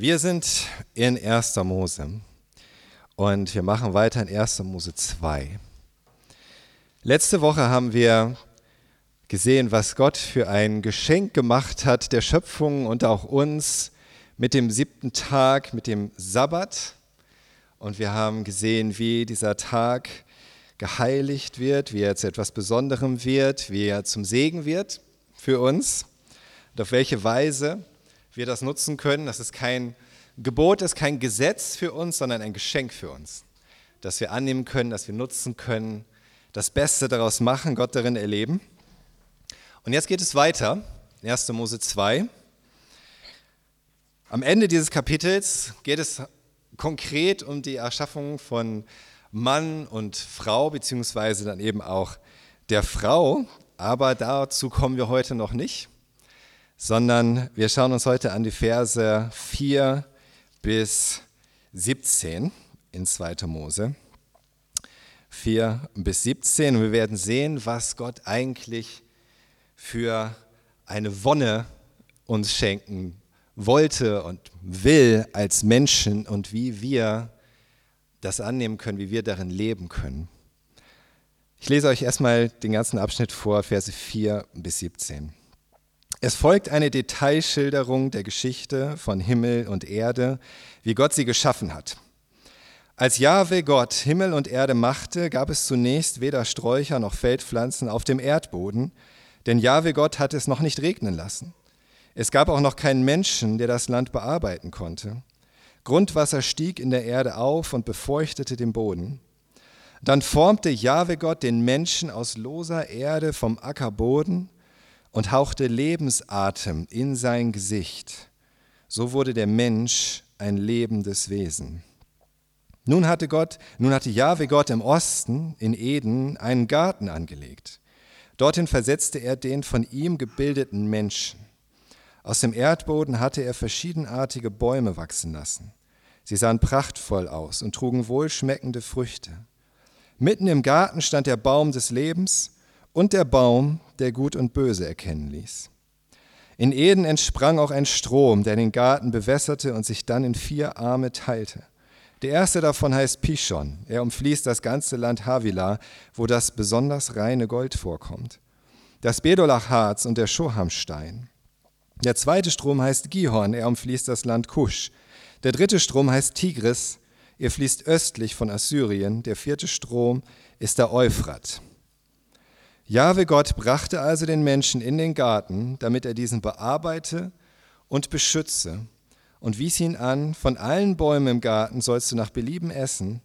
Wir sind in 1. Mose und wir machen weiter in 1. Mose 2. Letzte Woche haben wir gesehen, was Gott für ein Geschenk gemacht hat der Schöpfung und auch uns mit dem siebten Tag, mit dem Sabbat. Und wir haben gesehen, wie dieser Tag geheiligt wird, wie er zu etwas Besonderem wird, wie er zum Segen wird für uns und auf welche Weise wir das nutzen können. Das ist kein Gebot, ist kein Gesetz für uns, sondern ein Geschenk für uns, das wir annehmen können, das wir nutzen können, das Beste daraus machen, Gott darin erleben. Und jetzt geht es weiter, 1. Mose 2. Am Ende dieses Kapitels geht es konkret um die Erschaffung von Mann und Frau, beziehungsweise dann eben auch der Frau. Aber dazu kommen wir heute noch nicht, sondern wir schauen uns heute an die Verse 4 bis 17 in 2. Mose. 4 bis 17. Und wir werden sehen, was Gott eigentlich für eine Wonne uns schenken wollte und will als Menschen und wie wir das annehmen können, wie wir darin leben können. Ich lese euch erstmal den ganzen Abschnitt vor, Verse 4 bis 17. Es folgt eine Detailschilderung der Geschichte von Himmel und Erde, wie Gott sie geschaffen hat. Als Jahwe Gott Himmel und Erde machte, gab es zunächst weder Sträucher noch Feldpflanzen auf dem Erdboden, denn Jahwe Gott hatte es noch nicht regnen lassen. Es gab auch noch keinen Menschen, der das Land bearbeiten konnte. Grundwasser stieg in der Erde auf und befeuchtete den Boden. Dann formte Jahwe Gott den Menschen aus loser Erde vom Ackerboden und hauchte Lebensatem in sein Gesicht. So wurde der Mensch ein lebendes Wesen. Nun hatte Gott, nun hatte Jahwe Gott im Osten in Eden einen Garten angelegt. Dorthin versetzte er den von ihm gebildeten Menschen. Aus dem Erdboden hatte er verschiedenartige Bäume wachsen lassen. Sie sahen prachtvoll aus und trugen wohlschmeckende Früchte. Mitten im Garten stand der Baum des Lebens und der Baum, der Gut und Böse erkennen ließ. In Eden entsprang auch ein Strom, der den Garten bewässerte und sich dann in vier Arme teilte. Der erste davon heißt Pishon. Er umfließt das ganze Land Havila, wo das besonders reine Gold vorkommt. Das Bedolach-Harz und der Shohamstein. Der zweite Strom heißt Gihon. Er umfließt das Land Kusch. Der dritte Strom heißt Tigris. Er fließt östlich von Assyrien. Der vierte Strom ist der Euphrat. Jahwe Gott brachte also den Menschen in den Garten, damit er diesen bearbeite und beschütze und wies ihn an, von allen Bäumen im Garten sollst du nach Belieben essen,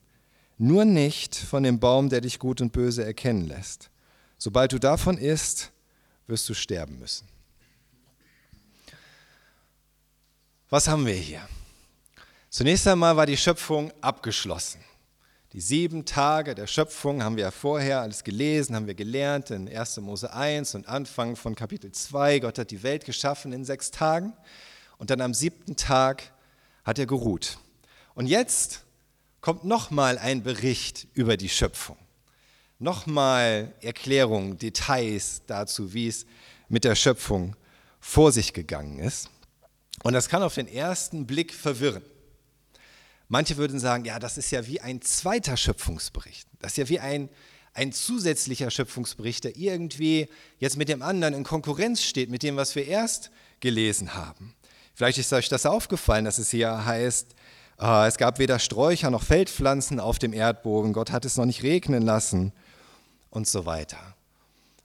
nur nicht von dem Baum, der dich gut und böse erkennen lässt. Sobald du davon isst, wirst du sterben müssen. Was haben wir hier? Zunächst einmal war die Schöpfung abgeschlossen. Die sieben Tage der Schöpfung haben wir ja vorher alles gelesen, haben wir gelernt in 1. Mose 1 und Anfang von Kapitel 2. Gott hat die Welt geschaffen in sechs Tagen und dann am siebten Tag hat er geruht. Und jetzt kommt nochmal ein Bericht über die Schöpfung. Nochmal Erklärungen, Details dazu, wie es mit der Schöpfung vor sich gegangen ist. Und das kann auf den ersten Blick verwirren. Manche würden sagen, ja, das ist ja wie ein zweiter Schöpfungsbericht. Das ist ja wie ein, ein zusätzlicher Schöpfungsbericht, der irgendwie jetzt mit dem anderen in Konkurrenz steht, mit dem, was wir erst gelesen haben. Vielleicht ist euch das aufgefallen, dass es hier heißt, äh, es gab weder Sträucher noch Feldpflanzen auf dem Erdboden, Gott hat es noch nicht regnen lassen und so weiter.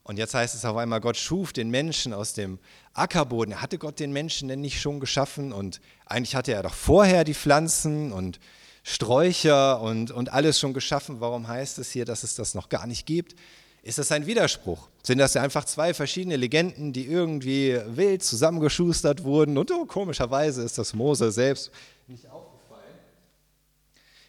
Und jetzt heißt es auf einmal, Gott schuf den Menschen aus dem Ackerboden. Hatte Gott den Menschen denn nicht schon geschaffen? Und eigentlich hatte er doch vorher die Pflanzen und Sträucher und, und alles schon geschaffen. Warum heißt es hier, dass es das noch gar nicht gibt? Ist das ein Widerspruch? Sind das einfach zwei verschiedene Legenden, die irgendwie wild zusammengeschustert wurden? Und oh, komischerweise ist das Mose selbst nicht aufgefallen.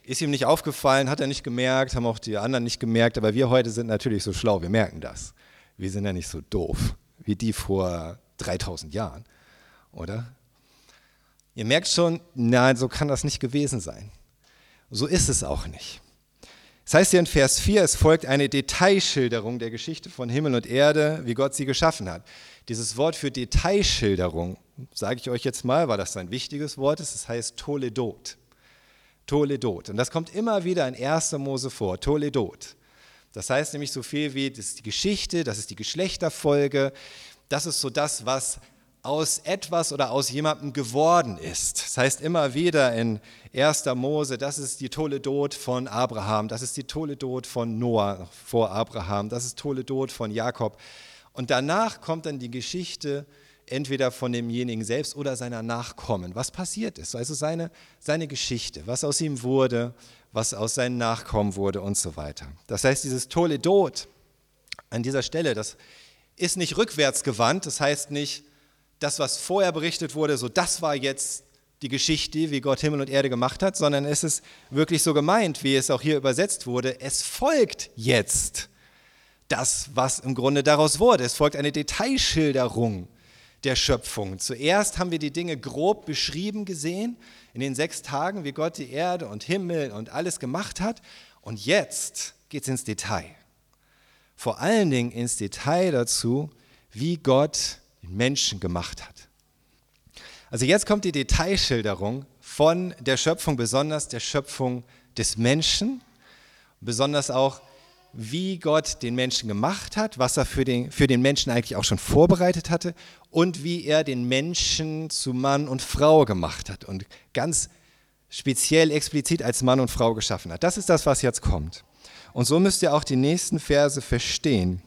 Ist ihm nicht aufgefallen, hat er nicht gemerkt, haben auch die anderen nicht gemerkt, aber wir heute sind natürlich so schlau, wir merken das wir sind ja nicht so doof wie die vor 3000 Jahren, oder? Ihr merkt schon, nein, so kann das nicht gewesen sein. So ist es auch nicht. Das heißt hier in Vers 4, es folgt eine Detailschilderung der Geschichte von Himmel und Erde, wie Gott sie geschaffen hat. Dieses Wort für Detailschilderung, sage ich euch jetzt mal, weil das ein wichtiges Wort ist, das heißt Toledot. Toledot. Und das kommt immer wieder in 1. Mose vor, Toledot. Das heißt nämlich so viel wie, das ist die Geschichte, das ist die Geschlechterfolge, das ist so das, was aus etwas oder aus jemandem geworden ist. Das heißt immer wieder in 1. Mose, das ist die Toledot von Abraham, das ist die Toledot von Noah vor Abraham, das ist Toledot von Jakob. Und danach kommt dann die Geschichte entweder von demjenigen selbst oder seiner Nachkommen, was passiert ist, also seine, seine Geschichte, was aus ihm wurde, was aus seinen Nachkommen wurde und so weiter. Das heißt, dieses Toledot an dieser Stelle, das ist nicht rückwärts gewandt, das heißt nicht, das, was vorher berichtet wurde, so das war jetzt die Geschichte, wie Gott Himmel und Erde gemacht hat, sondern es ist wirklich so gemeint, wie es auch hier übersetzt wurde. Es folgt jetzt das, was im Grunde daraus wurde. Es folgt eine Detailschilderung der Schöpfung. Zuerst haben wir die Dinge grob beschrieben gesehen, in den sechs Tagen, wie Gott die Erde und Himmel und alles gemacht hat. Und jetzt geht es ins Detail. Vor allen Dingen ins Detail dazu, wie Gott den Menschen gemacht hat. Also jetzt kommt die Detailschilderung von der Schöpfung, besonders der Schöpfung des Menschen, besonders auch, wie Gott den Menschen gemacht hat, was er für den, für den Menschen eigentlich auch schon vorbereitet hatte und wie er den Menschen zu Mann und Frau gemacht hat und ganz speziell explizit als Mann und Frau geschaffen hat. Das ist das, was jetzt kommt. Und so müsst ihr auch die nächsten Verse verstehen.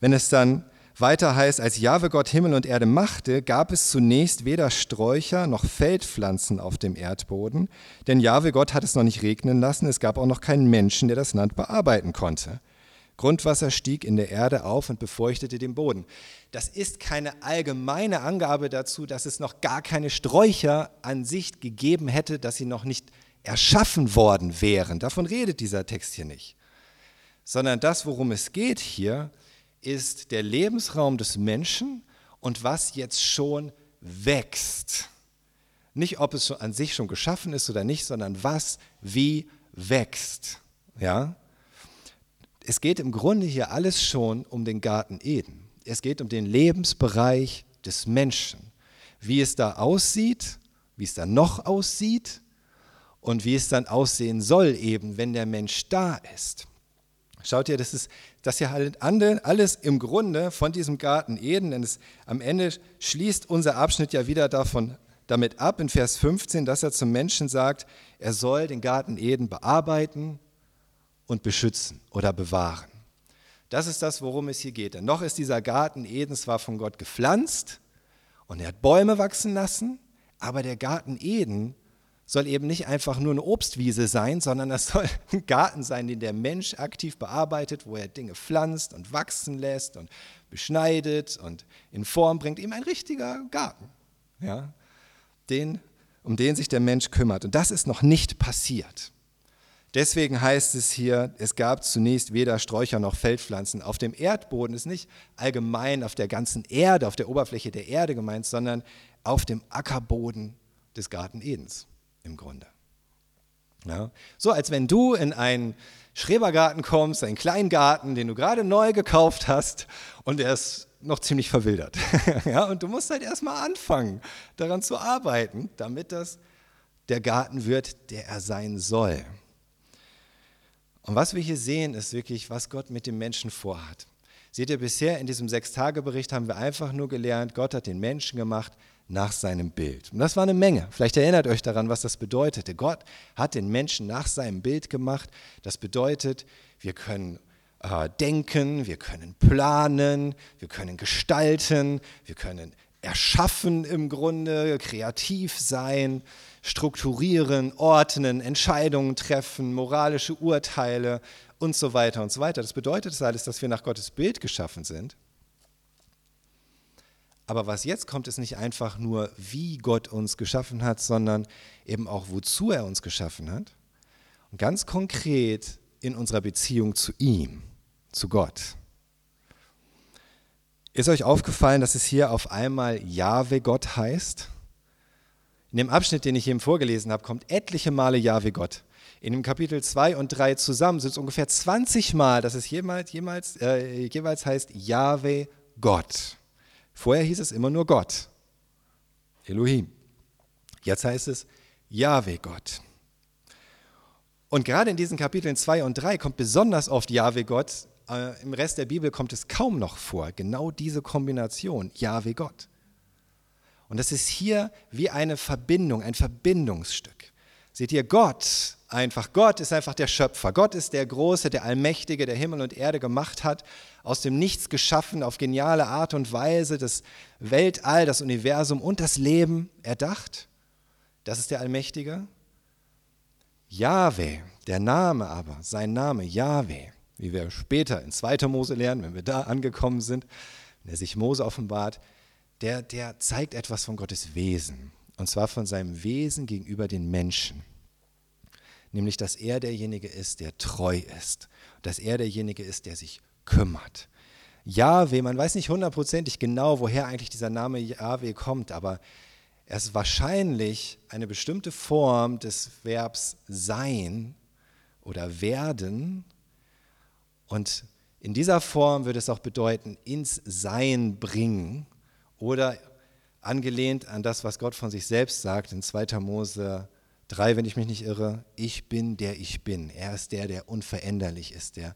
Wenn es dann weiter heißt, als Jahwe Gott Himmel und Erde machte, gab es zunächst weder Sträucher noch Feldpflanzen auf dem Erdboden, denn Jahwe Gott hat es noch nicht regnen lassen, es gab auch noch keinen Menschen, der das Land bearbeiten konnte. Grundwasser stieg in der Erde auf und befeuchtete den Boden. Das ist keine allgemeine Angabe dazu, dass es noch gar keine Sträucher an sich gegeben hätte, dass sie noch nicht erschaffen worden wären. Davon redet dieser Text hier nicht. Sondern das, worum es geht hier, ist der Lebensraum des Menschen und was jetzt schon wächst. Nicht, ob es an sich schon geschaffen ist oder nicht, sondern was wie wächst. Ja? Es geht im Grunde hier alles schon um den Garten Eden. Es geht um den Lebensbereich des Menschen. Wie es da aussieht, wie es da noch aussieht und wie es dann aussehen soll, eben wenn der Mensch da ist. Schaut ihr, das ist das hier halt alles im Grunde von diesem Garten Eden, denn es, am Ende schließt unser Abschnitt ja wieder davon, damit ab in Vers 15, dass er zum Menschen sagt, er soll den Garten Eden bearbeiten und beschützen oder bewahren. Das ist das, worum es hier geht. Denn noch ist dieser Garten Eden zwar von Gott gepflanzt und er hat Bäume wachsen lassen, aber der Garten Eden soll eben nicht einfach nur eine Obstwiese sein, sondern das soll ein Garten sein, den der Mensch aktiv bearbeitet, wo er Dinge pflanzt und wachsen lässt und beschneidet und in Form bringt. Eben ein richtiger Garten, ja, den, um den sich der Mensch kümmert. Und das ist noch nicht passiert. Deswegen heißt es hier, es gab zunächst weder Sträucher noch Feldpflanzen. Auf dem Erdboden ist nicht allgemein auf der ganzen Erde, auf der Oberfläche der Erde gemeint, sondern auf dem Ackerboden des Garten Edens im Grunde. Ja? So als wenn du in einen Schrebergarten kommst, einen kleinen Garten, den du gerade neu gekauft hast und der ist noch ziemlich verwildert. ja? Und du musst halt erstmal anfangen, daran zu arbeiten, damit das der Garten wird, der er sein soll. Und was wir hier sehen, ist wirklich, was Gott mit dem Menschen vorhat. Seht ihr, bisher in diesem Sechstagebericht haben wir einfach nur gelernt, Gott hat den Menschen gemacht nach seinem Bild. Und das war eine Menge. Vielleicht erinnert euch daran, was das bedeutete. Gott hat den Menschen nach seinem Bild gemacht. Das bedeutet, wir können äh, denken, wir können planen, wir können gestalten, wir können erschaffen im Grunde, kreativ sein, strukturieren, ordnen, Entscheidungen treffen, moralische Urteile und so weiter und so weiter. Das bedeutet das alles, dass wir nach Gottes Bild geschaffen sind. Aber was jetzt kommt, ist nicht einfach nur, wie Gott uns geschaffen hat, sondern eben auch, wozu er uns geschaffen hat. Und ganz konkret in unserer Beziehung zu ihm, zu Gott. Ist euch aufgefallen, dass es hier auf einmal Jahwe Gott heißt? In dem Abschnitt, den ich eben vorgelesen habe, kommt etliche Male Jahwe Gott. In dem Kapitel 2 und 3 zusammen sind es ungefähr 20 Mal, dass es jemals, jemals, äh, jeweils heißt Jahwe Gott. Vorher hieß es immer nur Gott, Elohim. Jetzt heißt es Jahwe Gott. Und gerade in diesen Kapiteln 2 und 3 kommt besonders oft Jahwe Gott. Äh, Im Rest der Bibel kommt es kaum noch vor. Genau diese Kombination, Jahwe Gott. Und das ist hier wie eine Verbindung, ein Verbindungsstück. Seht ihr, Gott, einfach Gott ist einfach der Schöpfer. Gott ist der Große, der Allmächtige, der Himmel und Erde gemacht hat, aus dem Nichts geschaffen, auf geniale Art und Weise das Weltall, das Universum und das Leben erdacht. Das ist der Allmächtige. Jahwe, der Name aber, sein Name, Jahwe, wie wir später in 2. Mose lernen, wenn wir da angekommen sind, wenn er sich Mose offenbart, der, der zeigt etwas von Gottes Wesen. Und zwar von seinem Wesen gegenüber den Menschen. Nämlich, dass er derjenige ist, der treu ist. Dass er derjenige ist, der sich kümmert. Jahwe, man weiß nicht hundertprozentig genau, woher eigentlich dieser Name Jahwe kommt, aber er ist wahrscheinlich eine bestimmte Form des Verbs sein oder werden. Und in dieser Form würde es auch bedeuten, ins Sein bringen oder angelehnt an das, was Gott von sich selbst sagt in 2. Mose 3, wenn ich mich nicht irre, ich bin der ich bin. Er ist der, der unveränderlich ist, der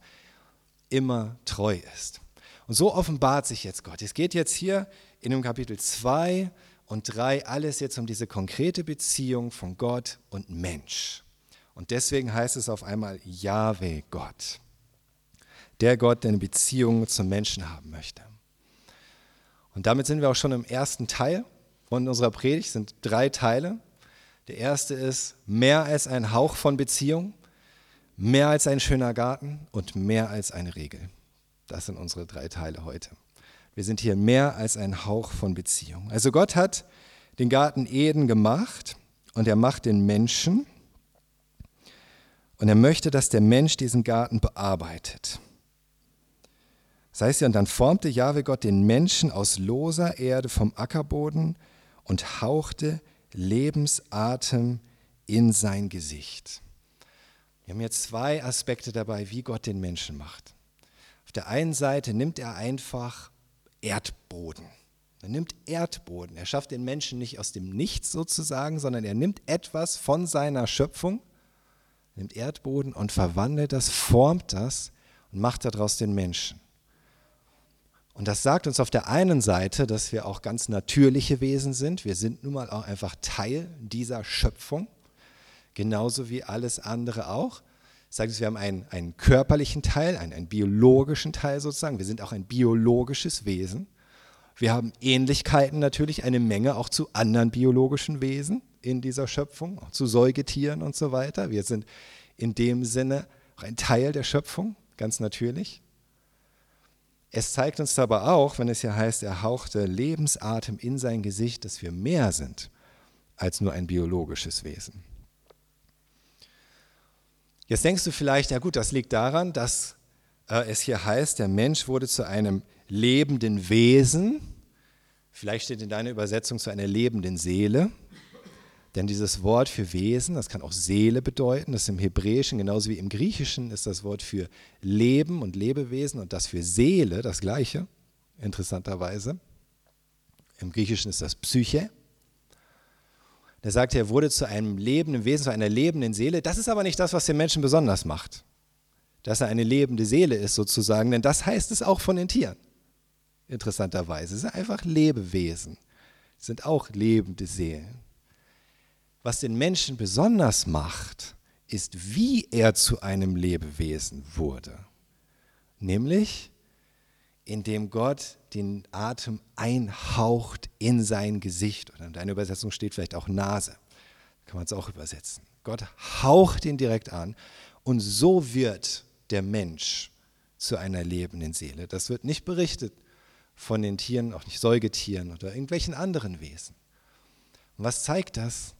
immer treu ist. Und so offenbart sich jetzt Gott. Es geht jetzt hier in dem Kapitel 2 und 3 alles jetzt um diese konkrete Beziehung von Gott und Mensch. Und deswegen heißt es auf einmal Jahwe Gott. Der Gott, der eine Beziehung zum Menschen haben möchte. Und damit sind wir auch schon im ersten Teil von unserer Predigt, sind drei Teile. Der erste ist mehr als ein Hauch von Beziehung, mehr als ein schöner Garten und mehr als eine Regel. Das sind unsere drei Teile heute. Wir sind hier mehr als ein Hauch von Beziehung. Also Gott hat den Garten Eden gemacht und er macht den Menschen und er möchte, dass der Mensch diesen Garten bearbeitet. Das heißt ja, und dann formte Jahwe Gott den Menschen aus loser Erde vom Ackerboden und hauchte Lebensatem in sein Gesicht. Wir haben hier zwei Aspekte dabei, wie Gott den Menschen macht. Auf der einen Seite nimmt er einfach Erdboden. Er nimmt Erdboden. Er schafft den Menschen nicht aus dem Nichts sozusagen, sondern er nimmt etwas von seiner Schöpfung, nimmt Erdboden und verwandelt das, formt das und macht daraus den Menschen. Und das sagt uns auf der einen Seite, dass wir auch ganz natürliche Wesen sind. Wir sind nun mal auch einfach Teil dieser Schöpfung, genauso wie alles andere auch. Sagt uns, wir haben einen, einen körperlichen Teil, einen, einen biologischen Teil sozusagen. Wir sind auch ein biologisches Wesen. Wir haben Ähnlichkeiten natürlich, eine Menge auch zu anderen biologischen Wesen in dieser Schöpfung, auch zu Säugetieren und so weiter. Wir sind in dem Sinne auch ein Teil der Schöpfung, ganz natürlich. Es zeigt uns aber auch, wenn es hier heißt, er hauchte Lebensatem in sein Gesicht, dass wir mehr sind als nur ein biologisches Wesen. Jetzt denkst du vielleicht, ja gut, das liegt daran, dass äh, es hier heißt, der Mensch wurde zu einem lebenden Wesen. Vielleicht steht in deiner Übersetzung zu einer lebenden Seele. Denn dieses Wort für Wesen, das kann auch Seele bedeuten, das ist im Hebräischen genauso wie im Griechischen ist das Wort für Leben und Lebewesen und das für Seele das gleiche, interessanterweise. Im Griechischen ist das Psyche. Der sagt, er wurde zu einem lebenden Wesen, zu einer lebenden Seele. Das ist aber nicht das, was den Menschen besonders macht. Dass er eine lebende Seele ist sozusagen, denn das heißt es auch von den Tieren. Interessanterweise. Es sind einfach Lebewesen. Es sind auch lebende Seelen. Was den Menschen besonders macht, ist, wie er zu einem Lebewesen wurde. Nämlich, indem Gott den Atem einhaucht in sein Gesicht. Oder in deiner Übersetzung steht vielleicht auch Nase. Kann man es auch übersetzen. Gott haucht ihn direkt an und so wird der Mensch zu einer lebenden Seele. Das wird nicht berichtet von den Tieren, auch nicht Säugetieren oder irgendwelchen anderen Wesen. Und was zeigt das?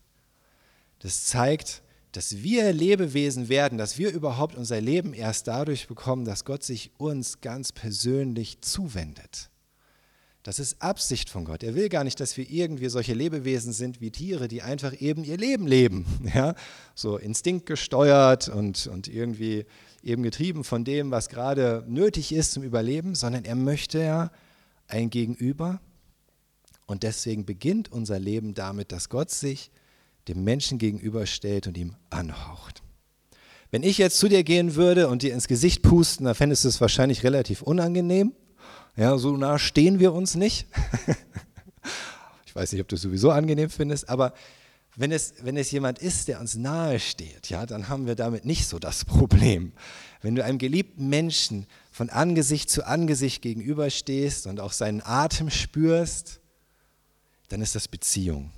Das zeigt, dass wir Lebewesen werden, dass wir überhaupt unser Leben erst dadurch bekommen, dass Gott sich uns ganz persönlich zuwendet. Das ist Absicht von Gott. Er will gar nicht, dass wir irgendwie solche Lebewesen sind wie Tiere, die einfach eben ihr Leben leben. Ja? So instinktgesteuert und, und irgendwie eben getrieben von dem, was gerade nötig ist zum Überleben, sondern er möchte ja ein Gegenüber. Und deswegen beginnt unser Leben damit, dass Gott sich dem Menschen gegenüberstellt und ihm anhaucht. Wenn ich jetzt zu dir gehen würde und dir ins Gesicht pusten, dann fändest du es wahrscheinlich relativ unangenehm. Ja, so nah stehen wir uns nicht. ich weiß nicht, ob du es sowieso angenehm findest, aber wenn es, wenn es jemand ist, der uns nahe steht, ja, dann haben wir damit nicht so das Problem. Wenn du einem geliebten Menschen von Angesicht zu Angesicht gegenüberstehst und auch seinen Atem spürst, dann ist das Beziehung.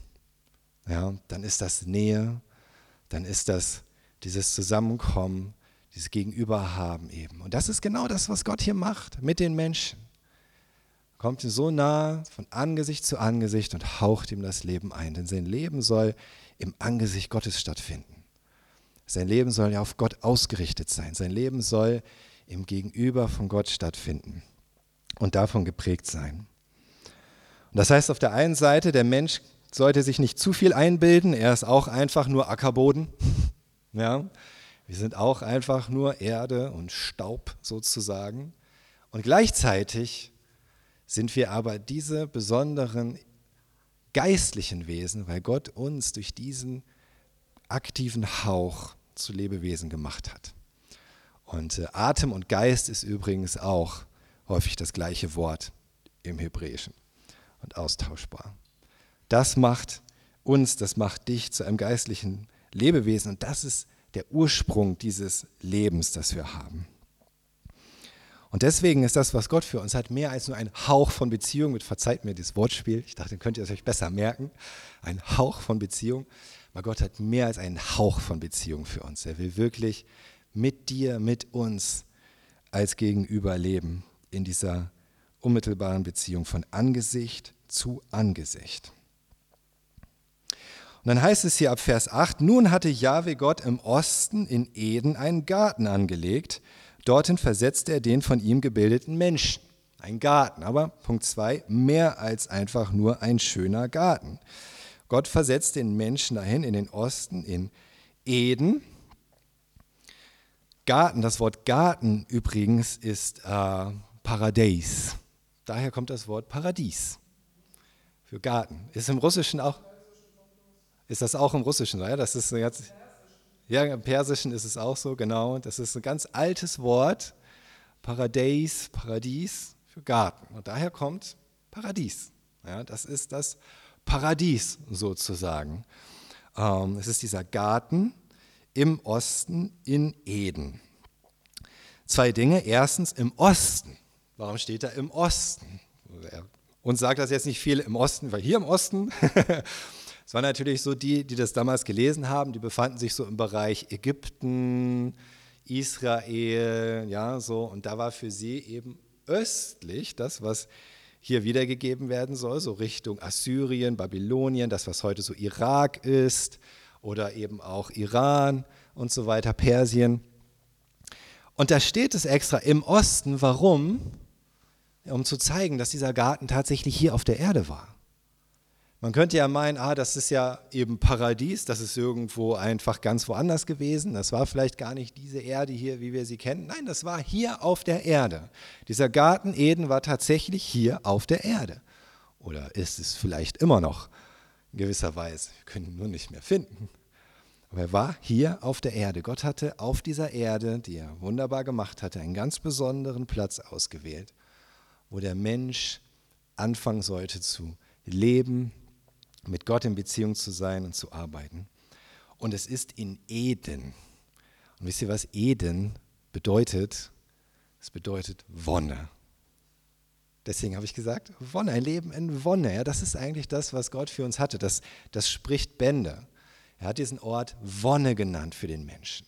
Ja, dann ist das Nähe, dann ist das dieses Zusammenkommen, dieses Gegenüberhaben eben. Und das ist genau das, was Gott hier macht mit den Menschen. Kommt ihm so nah von Angesicht zu Angesicht und haucht ihm das Leben ein. Denn sein Leben soll im Angesicht Gottes stattfinden. Sein Leben soll ja auf Gott ausgerichtet sein. Sein Leben soll im Gegenüber von Gott stattfinden und davon geprägt sein. Und das heißt auf der einen Seite, der Mensch sollte sich nicht zu viel einbilden, er ist auch einfach nur Ackerboden. Ja? Wir sind auch einfach nur Erde und Staub sozusagen. Und gleichzeitig sind wir aber diese besonderen geistlichen Wesen, weil Gott uns durch diesen aktiven Hauch zu Lebewesen gemacht hat. Und äh, Atem und Geist ist übrigens auch häufig das gleiche Wort im Hebräischen und austauschbar. Das macht uns, das macht dich zu einem geistlichen Lebewesen und das ist der Ursprung dieses Lebens, das wir haben. Und deswegen ist das, was Gott für uns hat, mehr als nur ein Hauch von Beziehung. Mit verzeiht mir das Wortspiel. Ich dachte, könnt ihr es euch besser merken. Ein Hauch von Beziehung. Aber Gott hat mehr als einen Hauch von Beziehung für uns. Er will wirklich mit dir, mit uns als Gegenüber leben in dieser unmittelbaren Beziehung von Angesicht zu Angesicht. Und dann heißt es hier ab Vers 8, nun hatte Jahwe Gott im Osten in Eden einen Garten angelegt. Dorthin versetzte er den von ihm gebildeten Menschen. Ein Garten, aber Punkt 2, mehr als einfach nur ein schöner Garten. Gott versetzt den Menschen dahin in den Osten, in Eden. Garten, das Wort Garten übrigens ist äh, Paradies. Daher kommt das Wort Paradies für Garten. Ist im Russischen auch ist das auch im Russischen so? Das ist ganz, ja, im Persischen ist es auch so, genau. Das ist ein ganz altes Wort. Paradies, Paradies für Garten. Und daher kommt Paradies. Ja, das ist das Paradies sozusagen. Ähm, es ist dieser Garten im Osten in Eden. Zwei Dinge. Erstens im Osten. Warum steht da im Osten? Uns sagt das jetzt nicht viel im Osten, weil hier im Osten Es waren natürlich so die, die das damals gelesen haben, die befanden sich so im Bereich Ägypten, Israel, ja, so. Und da war für sie eben östlich das, was hier wiedergegeben werden soll, so Richtung Assyrien, Babylonien, das, was heute so Irak ist oder eben auch Iran und so weiter, Persien. Und da steht es extra im Osten, warum? Um zu zeigen, dass dieser Garten tatsächlich hier auf der Erde war. Man könnte ja meinen, ah, das ist ja eben Paradies, das ist irgendwo einfach ganz woanders gewesen. Das war vielleicht gar nicht diese Erde hier, wie wir sie kennen. Nein, das war hier auf der Erde. Dieser Garten Eden war tatsächlich hier auf der Erde. Oder ist es vielleicht immer noch in gewisser Weise. Wir können ihn nur nicht mehr finden. Aber er war hier auf der Erde. Gott hatte auf dieser Erde, die er wunderbar gemacht hatte, einen ganz besonderen Platz ausgewählt, wo der Mensch anfangen sollte zu leben, mit Gott in Beziehung zu sein und zu arbeiten. Und es ist in Eden. Und wisst ihr, was Eden bedeutet? Es bedeutet Wonne. Deswegen habe ich gesagt, Wonne, ein Leben in Wonne. Ja, das ist eigentlich das, was Gott für uns hatte. Das, das spricht Bände. Er hat diesen Ort Wonne genannt für den Menschen,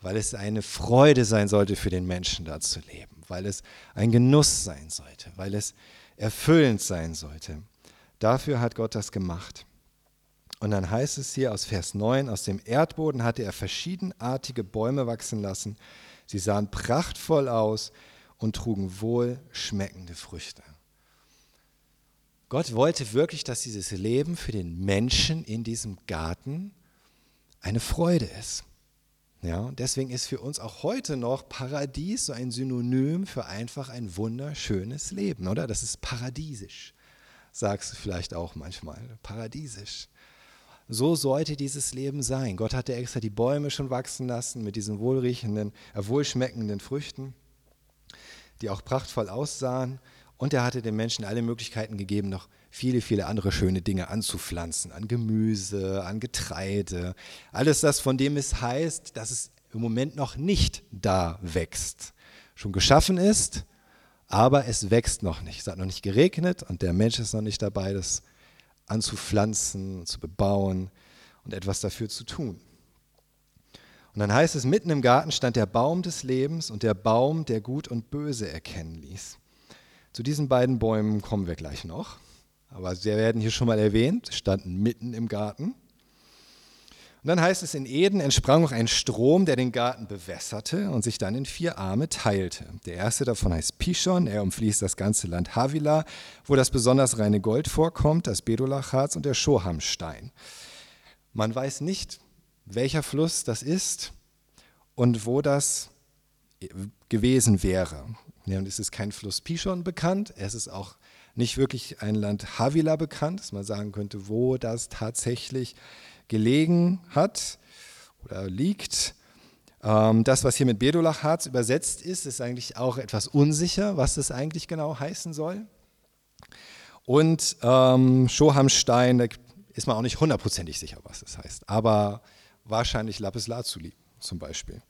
weil es eine Freude sein sollte für den Menschen, da zu leben, weil es ein Genuss sein sollte, weil es erfüllend sein sollte. Dafür hat Gott das gemacht. Und dann heißt es hier aus Vers 9, aus dem Erdboden hatte er verschiedenartige Bäume wachsen lassen. Sie sahen prachtvoll aus und trugen wohl schmeckende Früchte. Gott wollte wirklich, dass dieses Leben für den Menschen in diesem Garten eine Freude ist. Ja, und deswegen ist für uns auch heute noch Paradies so ein Synonym für einfach ein wunderschönes Leben, oder? Das ist paradiesisch, sagst du vielleicht auch manchmal. Paradiesisch. So sollte dieses Leben sein. Gott hatte extra die Bäume schon wachsen lassen mit diesen wohlriechenden, äh, wohlschmeckenden Früchten, die auch prachtvoll aussahen. Und er hatte den Menschen alle Möglichkeiten gegeben, noch viele, viele andere schöne Dinge anzupflanzen, an Gemüse, an Getreide. Alles das, von dem es heißt, dass es im Moment noch nicht da wächst. Schon geschaffen ist, aber es wächst noch nicht. Es hat noch nicht geregnet und der Mensch ist noch nicht dabei, das anzupflanzen, zu bebauen und etwas dafür zu tun. Und dann heißt es, mitten im Garten stand der Baum des Lebens und der Baum, der Gut und Böse erkennen ließ. Zu diesen beiden Bäumen kommen wir gleich noch, aber sie werden hier schon mal erwähnt, standen mitten im Garten. Und dann heißt es, in Eden entsprang noch ein Strom, der den Garten bewässerte und sich dann in vier Arme teilte. Der erste davon heißt Pishon, er umfließt das ganze Land Havila, wo das besonders reine Gold vorkommt, das Bedolacharz und der Schohamstein. Man weiß nicht, welcher Fluss das ist und wo das gewesen wäre. Ja, und es ist kein Fluss Pishon bekannt, es ist auch nicht wirklich ein Land Havila bekannt, dass man sagen könnte, wo das tatsächlich gelegen hat oder liegt. Ähm, das, was hier mit Bedolach-Harz übersetzt ist, ist eigentlich auch etwas unsicher, was das eigentlich genau heißen soll. Und ähm, Schohamstein, da ist man auch nicht hundertprozentig sicher, was das heißt, aber wahrscheinlich Lapis Lazuli zum Beispiel.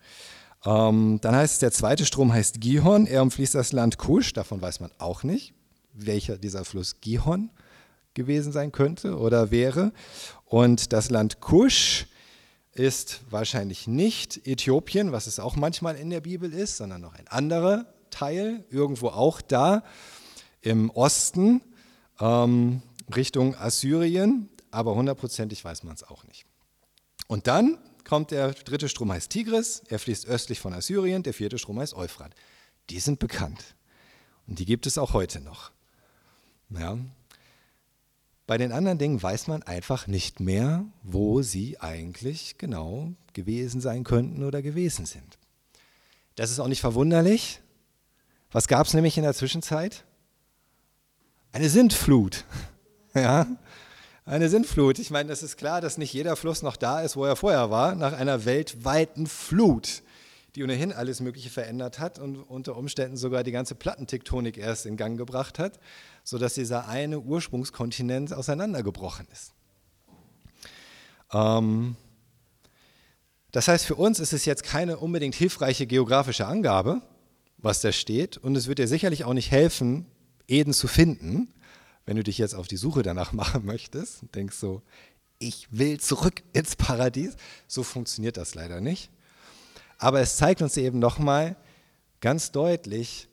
Ähm, dann heißt es, der zweite Strom heißt Gihon, er umfließt das Land Kusch, davon weiß man auch nicht, welcher dieser Fluss Gihon gewesen sein könnte oder wäre. Und das Land Kusch ist wahrscheinlich nicht Äthiopien, was es auch manchmal in der Bibel ist, sondern noch ein anderer Teil, irgendwo auch da im Osten, ähm, Richtung Assyrien, aber hundertprozentig weiß man es auch nicht. Und dann kommt der dritte Strom heißt Tigris, er fließt östlich von Assyrien, der vierte Strom heißt Euphrat. Die sind bekannt und die gibt es auch heute noch. Ja, bei den anderen Dingen weiß man einfach nicht mehr, wo sie eigentlich genau gewesen sein könnten oder gewesen sind. Das ist auch nicht verwunderlich. Was gab es nämlich in der Zwischenzeit? Eine Sintflut. Ja, eine Sintflut. Ich meine, es ist klar, dass nicht jeder Fluss noch da ist, wo er vorher war, nach einer weltweiten Flut, die ohnehin alles Mögliche verändert hat und unter Umständen sogar die ganze Plattentektonik erst in Gang gebracht hat sodass dieser eine Ursprungskontinent auseinandergebrochen ist. Ähm, das heißt, für uns ist es jetzt keine unbedingt hilfreiche geografische Angabe, was da steht, und es wird dir sicherlich auch nicht helfen, Eden zu finden, wenn du dich jetzt auf die Suche danach machen möchtest und denkst so, ich will zurück ins Paradies. So funktioniert das leider nicht. Aber es zeigt uns eben nochmal ganz deutlich,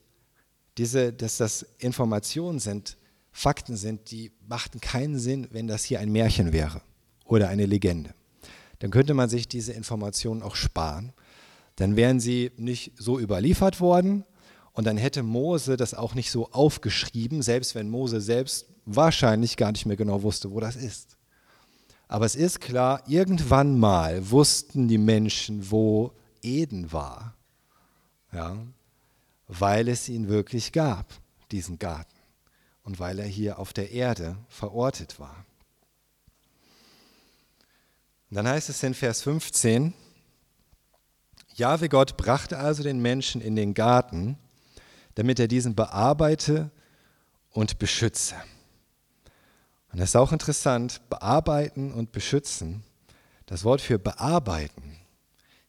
diese, dass das Informationen sind, Fakten sind, die machten keinen Sinn, wenn das hier ein Märchen wäre oder eine Legende. Dann könnte man sich diese Informationen auch sparen. Dann wären sie nicht so überliefert worden und dann hätte Mose das auch nicht so aufgeschrieben, selbst wenn Mose selbst wahrscheinlich gar nicht mehr genau wusste, wo das ist. Aber es ist klar, irgendwann mal wussten die Menschen, wo Eden war. Ja, weil es ihn wirklich gab, diesen Garten, und weil er hier auf der Erde verortet war. Und dann heißt es in Vers 15, Jahwe Gott brachte also den Menschen in den Garten, damit er diesen bearbeite und beschütze. Und das ist auch interessant, bearbeiten und beschützen. Das Wort für bearbeiten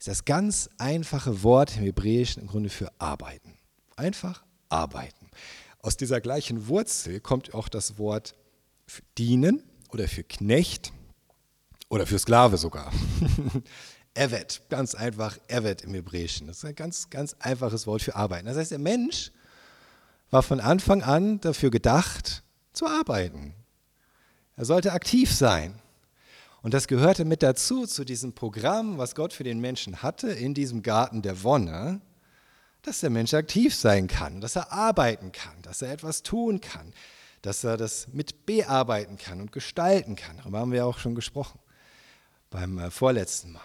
ist das ganz einfache Wort im Hebräischen im Grunde für arbeiten. Einfach arbeiten. Aus dieser gleichen Wurzel kommt auch das Wort für dienen oder für Knecht oder für Sklave sogar. Evet, ganz einfach Evet im Hebräischen. Das ist ein ganz, ganz einfaches Wort für arbeiten. Das heißt, der Mensch war von Anfang an dafür gedacht, zu arbeiten. Er sollte aktiv sein. Und das gehörte mit dazu, zu diesem Programm, was Gott für den Menschen hatte, in diesem Garten der Wonne, dass der Mensch aktiv sein kann, dass er arbeiten kann, dass er etwas tun kann, dass er das mit bearbeiten kann und gestalten kann. Darüber haben wir auch schon gesprochen beim äh, vorletzten Mal.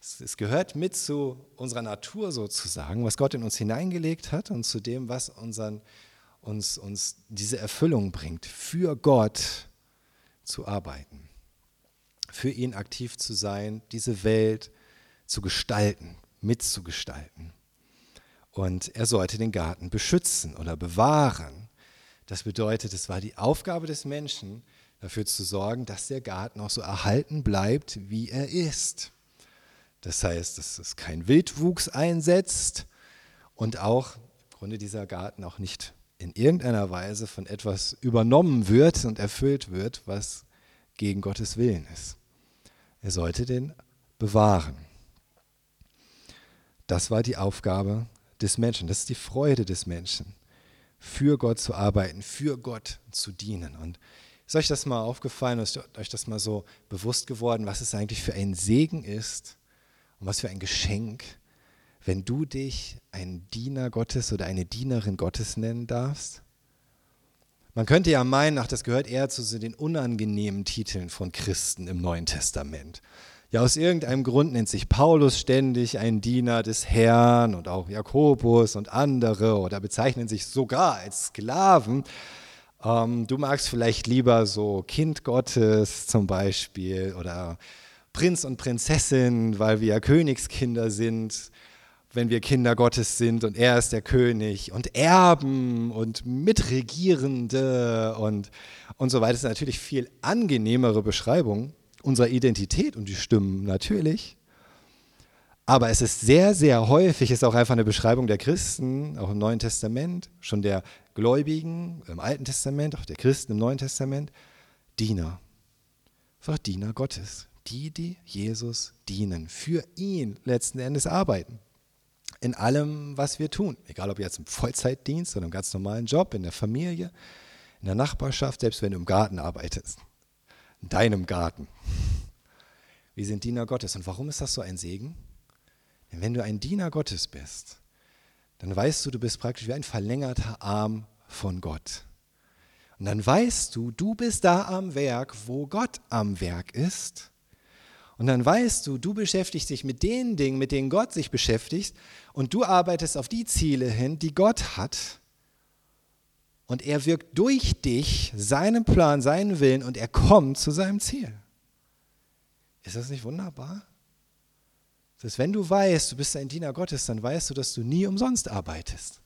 Es, gehört mit zu unserer Natur sozusagen, was Gott in uns hineingelegt hat und zu dem, was unseren, uns, uns diese Erfüllung bringt, für Gott zu arbeiten, für ihn aktiv zu sein, diese Welt zu gestalten, mitzugestalten. Und er sollte den Garten beschützen oder bewahren. Das bedeutet, es war die Aufgabe des Menschen, dafür zu sorgen, dass der Garten auch so erhalten bleibt, wie er ist. Das heißt, dass es kein Wildwuchs einsetzt und auch im Grunde dieser Garten auch nicht in irgendeiner Weise von etwas übernommen wird und erfüllt wird, was gegen Gottes Willen ist. Er sollte den bewahren. Das war die Aufgabe des Menschen, das ist die Freude des Menschen, für Gott zu arbeiten, für Gott zu dienen. Und ist euch das mal aufgefallen, ist euch das mal so bewusst geworden, was es eigentlich für ein Segen ist und was für ein Geschenk, wenn du dich ein Diener Gottes oder eine Dienerin Gottes nennen darfst? Man könnte ja meinen, ach, das gehört eher zu den unangenehmen Titeln von Christen im Neuen Testament. Ja, aus irgendeinem Grund nennt sich Paulus ständig ein Diener des Herrn und auch Jakobus und andere oder bezeichnen sich sogar als Sklaven. Ähm, du magst vielleicht lieber so Kind Gottes zum Beispiel oder Prinz und Prinzessin, weil wir ja Königskinder sind, wenn wir Kinder Gottes sind und er ist der König und Erben und Mitregierende und, und so weiter. Das ist natürlich viel angenehmere Beschreibung unserer Identität und die stimmen natürlich. Aber es ist sehr, sehr häufig, ist auch einfach eine Beschreibung der Christen, auch im Neuen Testament, schon der Gläubigen im Alten Testament, auch der Christen im Neuen Testament, Diener. Einfach Diener Gottes. Die, die Jesus dienen, für ihn letzten Endes arbeiten. In allem, was wir tun. Egal ob jetzt im Vollzeitdienst oder im ganz normalen Job, in der Familie, in der Nachbarschaft, selbst wenn du im Garten arbeitest. In deinem Garten. Wir sind Diener Gottes. Und warum ist das so ein Segen? Denn wenn du ein Diener Gottes bist, dann weißt du, du bist praktisch wie ein verlängerter Arm von Gott. Und dann weißt du, du bist da am Werk, wo Gott am Werk ist. Und dann weißt du, du beschäftigst dich mit den Dingen, mit denen Gott sich beschäftigt. Und du arbeitest auf die Ziele hin, die Gott hat. Und er wirkt durch dich seinen Plan, seinen Willen und er kommt zu seinem Ziel. Ist das nicht wunderbar? Das heißt, wenn du weißt, du bist ein Diener Gottes, dann weißt du, dass du nie umsonst arbeitest.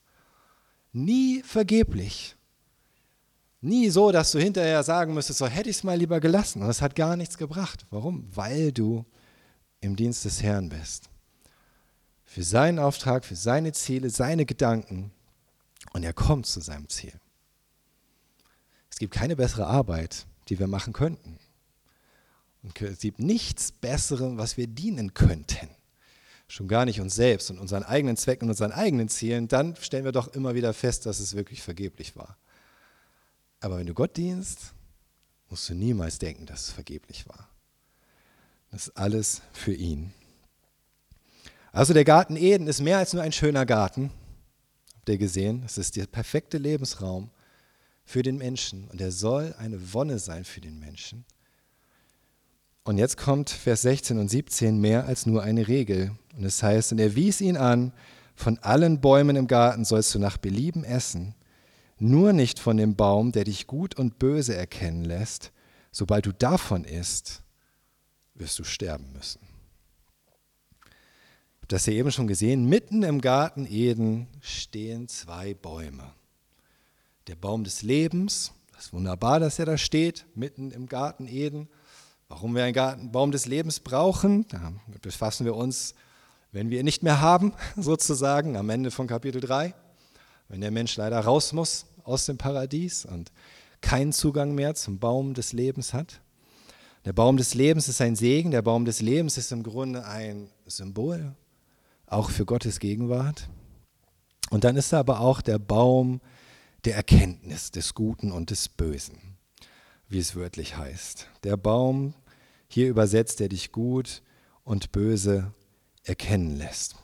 Nie vergeblich. Nie so, dass du hinterher sagen müsstest, so hätte ich es mal lieber gelassen. Und das hat gar nichts gebracht. Warum? Weil du im Dienst des Herrn bist. Für seinen Auftrag, für seine Ziele, seine Gedanken. Und er kommt zu seinem Ziel. Es gibt keine bessere Arbeit, die wir machen könnten. Und es gibt nichts Besseres, was wir dienen könnten schon gar nicht uns selbst und unseren eigenen Zwecken und unseren eigenen Zielen, dann stellen wir doch immer wieder fest, dass es wirklich vergeblich war. Aber wenn du Gott dienst, musst du niemals denken, dass es vergeblich war. Das ist alles für ihn. Also der Garten Eden ist mehr als nur ein schöner Garten. Habt ihr gesehen? Es ist der perfekte Lebensraum für den Menschen und er soll eine Wonne sein für den Menschen. Und jetzt kommt Vers 16 und 17 mehr als nur eine Regel. Und es heißt, und er wies ihn an, von allen Bäumen im Garten sollst du nach Belieben essen, nur nicht von dem Baum, der dich gut und böse erkennen lässt. Sobald du davon isst, wirst du sterben müssen. Ich habe das ja eben schon gesehen. Mitten im Garten Eden stehen zwei Bäume. Der Baum des Lebens, das ist wunderbar, dass er da steht, mitten im Garten Eden. Warum wir einen Garten, Baum des Lebens brauchen, da befassen wir uns, wenn wir ihn nicht mehr haben, sozusagen, am Ende von Kapitel 3. Wenn der Mensch leider raus muss aus dem Paradies und keinen Zugang mehr zum Baum des Lebens hat. Der Baum des Lebens ist ein Segen, der Baum des Lebens ist im Grunde ein Symbol, auch für Gottes Gegenwart. Und dann ist er aber auch der Baum der Erkenntnis des Guten und des Bösen, wie es wörtlich heißt. Der Baum hier übersetzt er dich gut und böse erkennen lässt.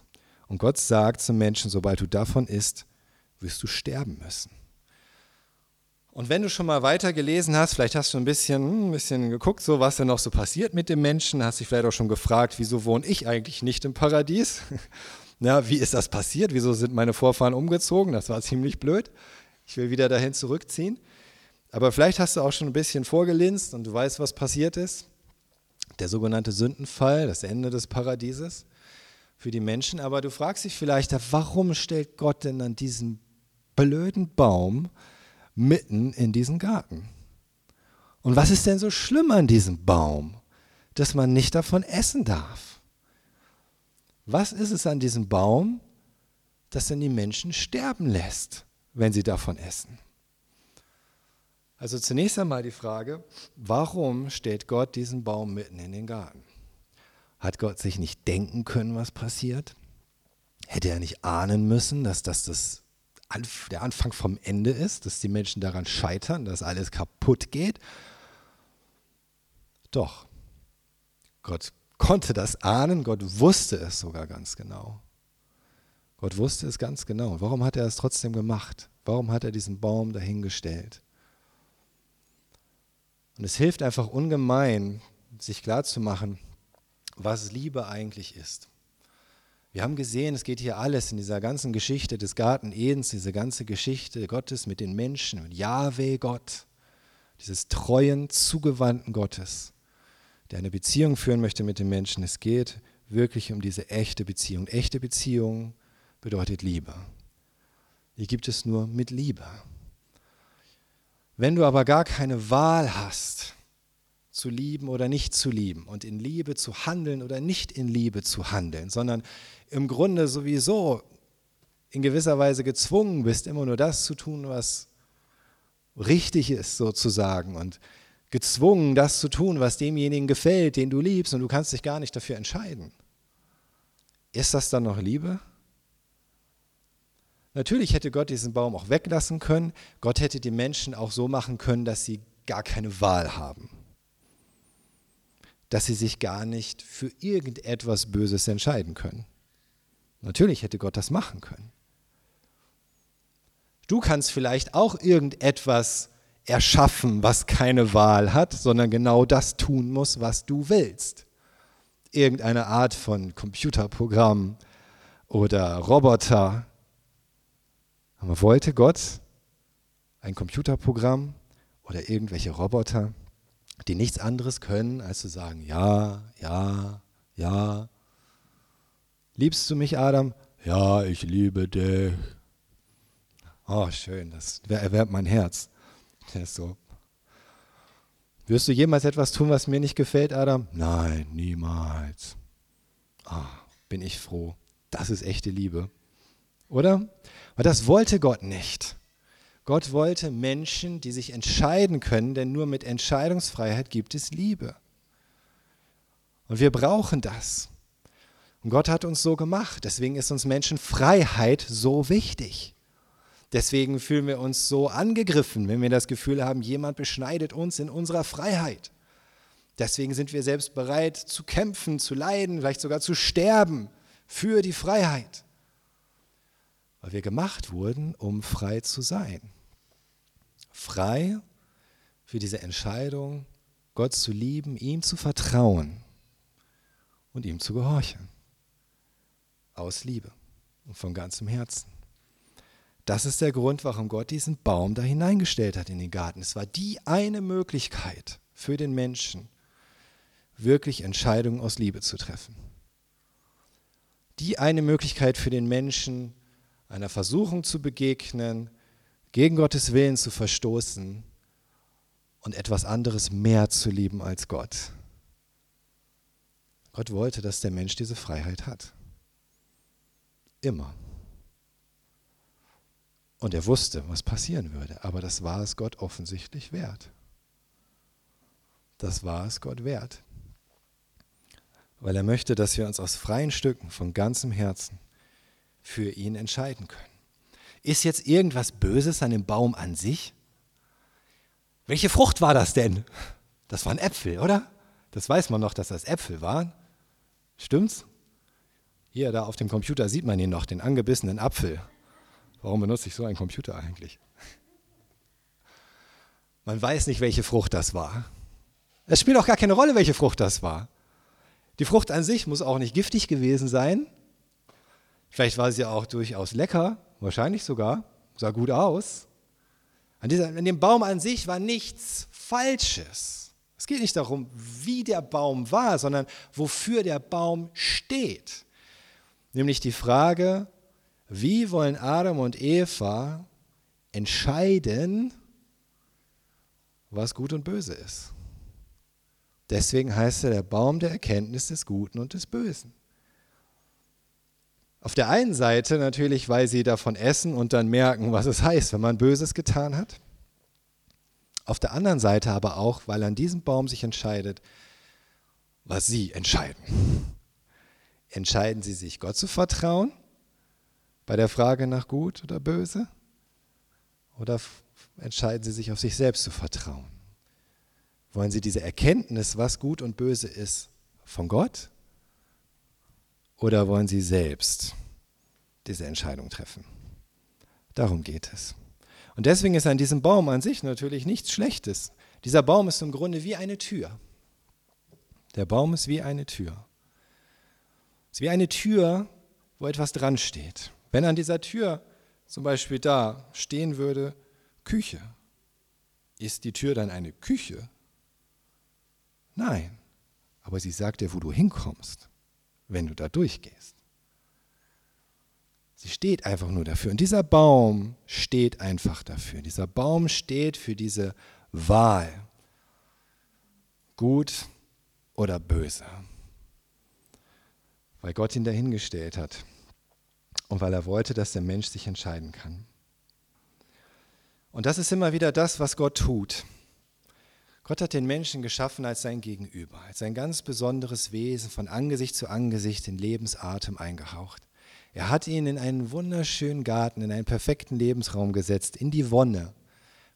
Und Gott sagt zum Menschen, sobald du davon isst, wirst du sterben müssen. Und wenn du schon mal weiter gelesen hast, vielleicht hast du ein bisschen, hm, ein bisschen geguckt, so was denn noch so passiert mit dem Menschen, hast dich vielleicht auch schon gefragt, wieso wohne ich eigentlich nicht im Paradies? Ja, wie ist das passiert? Wieso sind meine Vorfahren umgezogen? Das war ziemlich blöd. Ich will wieder dahin zurückziehen. Aber vielleicht hast du auch schon ein bisschen vorgelinst und du weißt, was passiert ist. Der sogenannte Sündenfall, das Ende des Paradieses für die Menschen. Aber du fragst dich vielleicht, warum stellt Gott denn an diesen blöden Baum mitten in diesen Garten? Und was ist denn so schlimm an diesem Baum, dass man nicht davon essen darf? Was ist es an diesem Baum, das denn die Menschen sterben lässt, wenn sie davon essen? Also zunächst einmal die Frage, warum stellt Gott diesen Baum mitten in den Garten? Hat Gott sich nicht denken können, was passiert? Hätte er nicht ahnen müssen, dass das, das der Anfang vom Ende ist, dass die Menschen daran scheitern, dass alles kaputt geht? Doch, Gott konnte das ahnen, Gott wusste es sogar ganz genau. Gott wusste es ganz genau. Warum hat er es trotzdem gemacht? Warum hat er diesen Baum dahingestellt? Und es hilft einfach ungemein, sich klarzumachen, was Liebe eigentlich ist. Wir haben gesehen, es geht hier alles in dieser ganzen Geschichte des Garten Edens, diese ganze Geschichte Gottes mit den Menschen, mit Yahweh Gott, dieses treuen, zugewandten Gottes der eine Beziehung führen möchte mit dem Menschen. Es geht wirklich um diese echte Beziehung. Echte Beziehung bedeutet Liebe. Die gibt es nur mit Liebe. Wenn du aber gar keine Wahl hast, zu lieben oder nicht zu lieben und in Liebe zu handeln oder nicht in Liebe zu handeln, sondern im Grunde sowieso in gewisser Weise gezwungen bist, immer nur das zu tun, was richtig ist sozusagen und gezwungen, das zu tun, was demjenigen gefällt, den du liebst, und du kannst dich gar nicht dafür entscheiden. Ist das dann noch Liebe? Natürlich hätte Gott diesen Baum auch weglassen können. Gott hätte die Menschen auch so machen können, dass sie gar keine Wahl haben. Dass sie sich gar nicht für irgendetwas Böses entscheiden können. Natürlich hätte Gott das machen können. Du kannst vielleicht auch irgendetwas erschaffen, was keine Wahl hat, sondern genau das tun muss, was du willst. Irgendeine Art von Computerprogramm oder Roboter. Aber wollte Gott ein Computerprogramm oder irgendwelche Roboter, die nichts anderes können, als zu sagen, ja, ja, ja. Liebst du mich, Adam? Ja, ich liebe dich. Oh, schön, das erwärmt mein Herz. Der ist so. Wirst du jemals etwas tun, was mir nicht gefällt, Adam? Nein, niemals. Ah, bin ich froh. Das ist echte Liebe. Oder? Aber das wollte Gott nicht. Gott wollte Menschen, die sich entscheiden können, denn nur mit Entscheidungsfreiheit gibt es Liebe. Und wir brauchen das. Und Gott hat uns so gemacht. Deswegen ist uns Menschenfreiheit so wichtig. Deswegen fühlen wir uns so angegriffen, wenn wir das Gefühl haben, jemand beschneidet uns in unserer Freiheit. Deswegen sind wir selbst bereit zu kämpfen, zu leiden, vielleicht sogar zu sterben für die Freiheit. Weil wir gemacht wurden, um frei zu sein. Frei für diese Entscheidung, Gott zu lieben, ihm zu vertrauen und ihm zu gehorchen. Aus Liebe und von ganzem Herzen. Das ist der Grund, warum Gott diesen Baum da hineingestellt hat in den Garten. Es war die eine Möglichkeit für den Menschen, wirklich Entscheidungen aus Liebe zu treffen. Die eine Möglichkeit für den Menschen, einer Versuchung zu begegnen, gegen Gottes Willen zu verstoßen und etwas anderes mehr zu lieben als Gott. Gott wollte, dass der Mensch diese Freiheit hat. Immer. Und er wusste, was passieren würde. Aber das war es Gott offensichtlich wert. Das war es Gott wert. Weil er möchte, dass wir uns aus freien Stücken von ganzem Herzen für ihn entscheiden können. Ist jetzt irgendwas Böses an dem Baum an sich? Welche Frucht war das denn? Das waren Äpfel, oder? Das weiß man noch, dass das Äpfel waren. Stimmt's? Hier, da auf dem Computer sieht man ihn noch, den angebissenen Apfel. Warum benutze ich so einen Computer eigentlich? Man weiß nicht, welche Frucht das war. Es spielt auch gar keine Rolle, welche Frucht das war. Die Frucht an sich muss auch nicht giftig gewesen sein. Vielleicht war sie auch durchaus lecker, wahrscheinlich sogar, sah gut aus. An, dieser, an dem Baum an sich war nichts Falsches. Es geht nicht darum, wie der Baum war, sondern wofür der Baum steht. Nämlich die Frage, wie wollen Adam und Eva entscheiden, was gut und böse ist. Deswegen heißt er der Baum der Erkenntnis des Guten und des Bösen. Auf der einen Seite natürlich, weil sie davon essen und dann merken, was es heißt, wenn man Böses getan hat. Auf der anderen Seite aber auch, weil an diesem Baum sich entscheidet, was sie entscheiden. Entscheiden sie sich, Gott zu vertrauen bei der Frage nach gut oder böse? Oder entscheiden sie sich, auf sich selbst zu vertrauen? Wollen sie diese Erkenntnis, was gut und böse ist, von Gott? Oder wollen sie selbst diese Entscheidung treffen? Darum geht es. Und deswegen ist an diesem Baum an sich natürlich nichts Schlechtes. Dieser Baum ist im Grunde wie eine Tür. Der Baum ist wie eine Tür. Ist wie eine Tür, wo etwas dran steht. Wenn an dieser Tür zum Beispiel da stehen würde, Küche, ist die Tür dann eine Küche? Nein, aber sie sagt dir, wo du hinkommst, wenn du da durchgehst. Sie steht einfach nur dafür. Und dieser Baum steht einfach dafür. Dieser Baum steht für diese Wahl. Gut oder böse. Weil Gott ihn dahingestellt hat und weil er wollte, dass der Mensch sich entscheiden kann. Und das ist immer wieder das, was Gott tut. Gott hat den Menschen geschaffen als sein Gegenüber, als ein ganz besonderes Wesen, von Angesicht zu Angesicht in Lebensatem eingehaucht. Er hat ihn in einen wunderschönen Garten, in einen perfekten Lebensraum gesetzt, in die Wonne,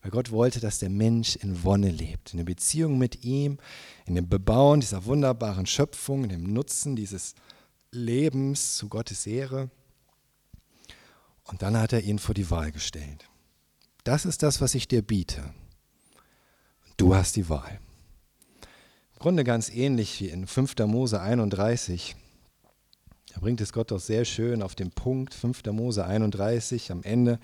weil Gott wollte, dass der Mensch in Wonne lebt, in der Beziehung mit ihm, in dem Bebauen dieser wunderbaren Schöpfung, in dem Nutzen dieses Lebens zu Gottes Ehre. Und dann hat er ihn vor die Wahl gestellt. Das ist das, was ich dir biete. Du hast die Wahl. Im Grunde ganz ähnlich wie in 5. Mose 31. Da bringt es Gott doch sehr schön auf den Punkt, 5. Mose 31, am Ende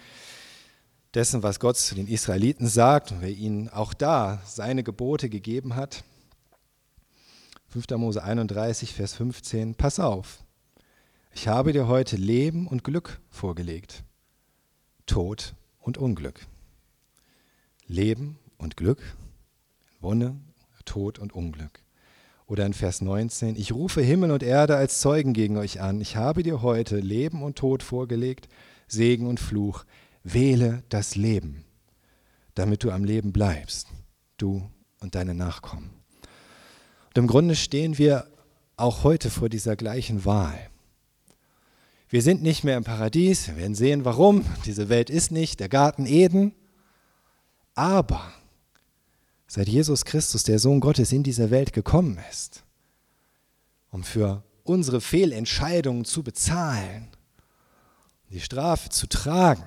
dessen, was Gott zu den Israeliten sagt und wer ihnen auch da seine Gebote gegeben hat. 5. Mose 31, Vers 15, pass auf, ich habe dir heute Leben und Glück vorgelegt, Tod und Unglück. Leben und Glück, Wonne, Tod und Unglück. Oder in Vers 19, ich rufe Himmel und Erde als Zeugen gegen euch an. Ich habe dir heute Leben und Tod vorgelegt, Segen und Fluch. Wähle das Leben, damit du am Leben bleibst, du und deine Nachkommen. Und im Grunde stehen wir auch heute vor dieser gleichen Wahl. Wir sind nicht mehr im Paradies, wir werden sehen, warum. Diese Welt ist nicht der Garten Eden. Aber seit Jesus Christus, der Sohn Gottes, in diese Welt gekommen ist, um für unsere Fehlentscheidungen zu bezahlen, die Strafe zu tragen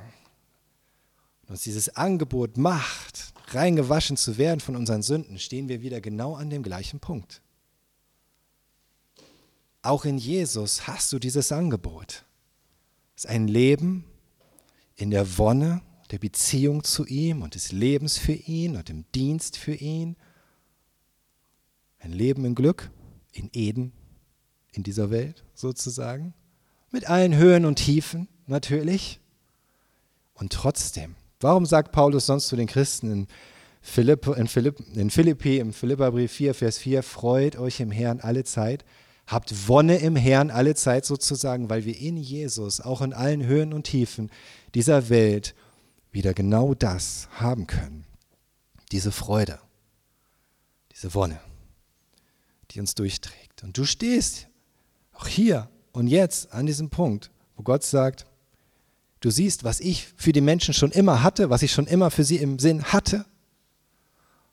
und uns dieses Angebot macht, reingewaschen zu werden von unseren Sünden, stehen wir wieder genau an dem gleichen Punkt. Auch in Jesus hast du dieses Angebot. Es ist ein Leben in der Wonne der Beziehung zu ihm und des Lebens für ihn und im Dienst für ihn. Ein Leben in Glück, in Eden, in dieser Welt sozusagen. Mit allen Höhen und Tiefen natürlich. Und trotzdem, warum sagt Paulus sonst zu den Christen in, Philipp, in, Philipp, in Philippi, im Philipperbrief 4, Vers 4, freut euch im Herrn alle Zeit Habt Wonne im Herrn alle Zeit sozusagen, weil wir in Jesus, auch in allen Höhen und Tiefen dieser Welt, wieder genau das haben können. Diese Freude, diese Wonne, die uns durchträgt. Und du stehst auch hier und jetzt an diesem Punkt, wo Gott sagt, du siehst, was ich für die Menschen schon immer hatte, was ich schon immer für sie im Sinn hatte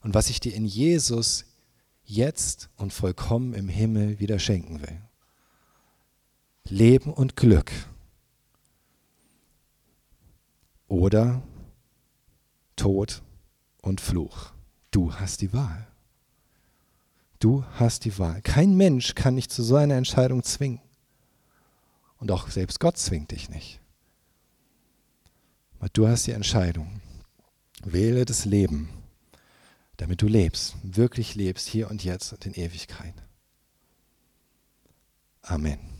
und was ich dir in Jesus jetzt und vollkommen im Himmel wieder schenken will. Leben und Glück. Oder Tod und Fluch. du hast die Wahl. Du hast die Wahl. Kein Mensch kann dich zu so einer Entscheidung zwingen. Und auch selbst Gott zwingt dich nicht. Aber du hast die Entscheidung. Wähle das Leben, damit du lebst, wirklich lebst, hier und jetzt und in Ewigkeit. Amen.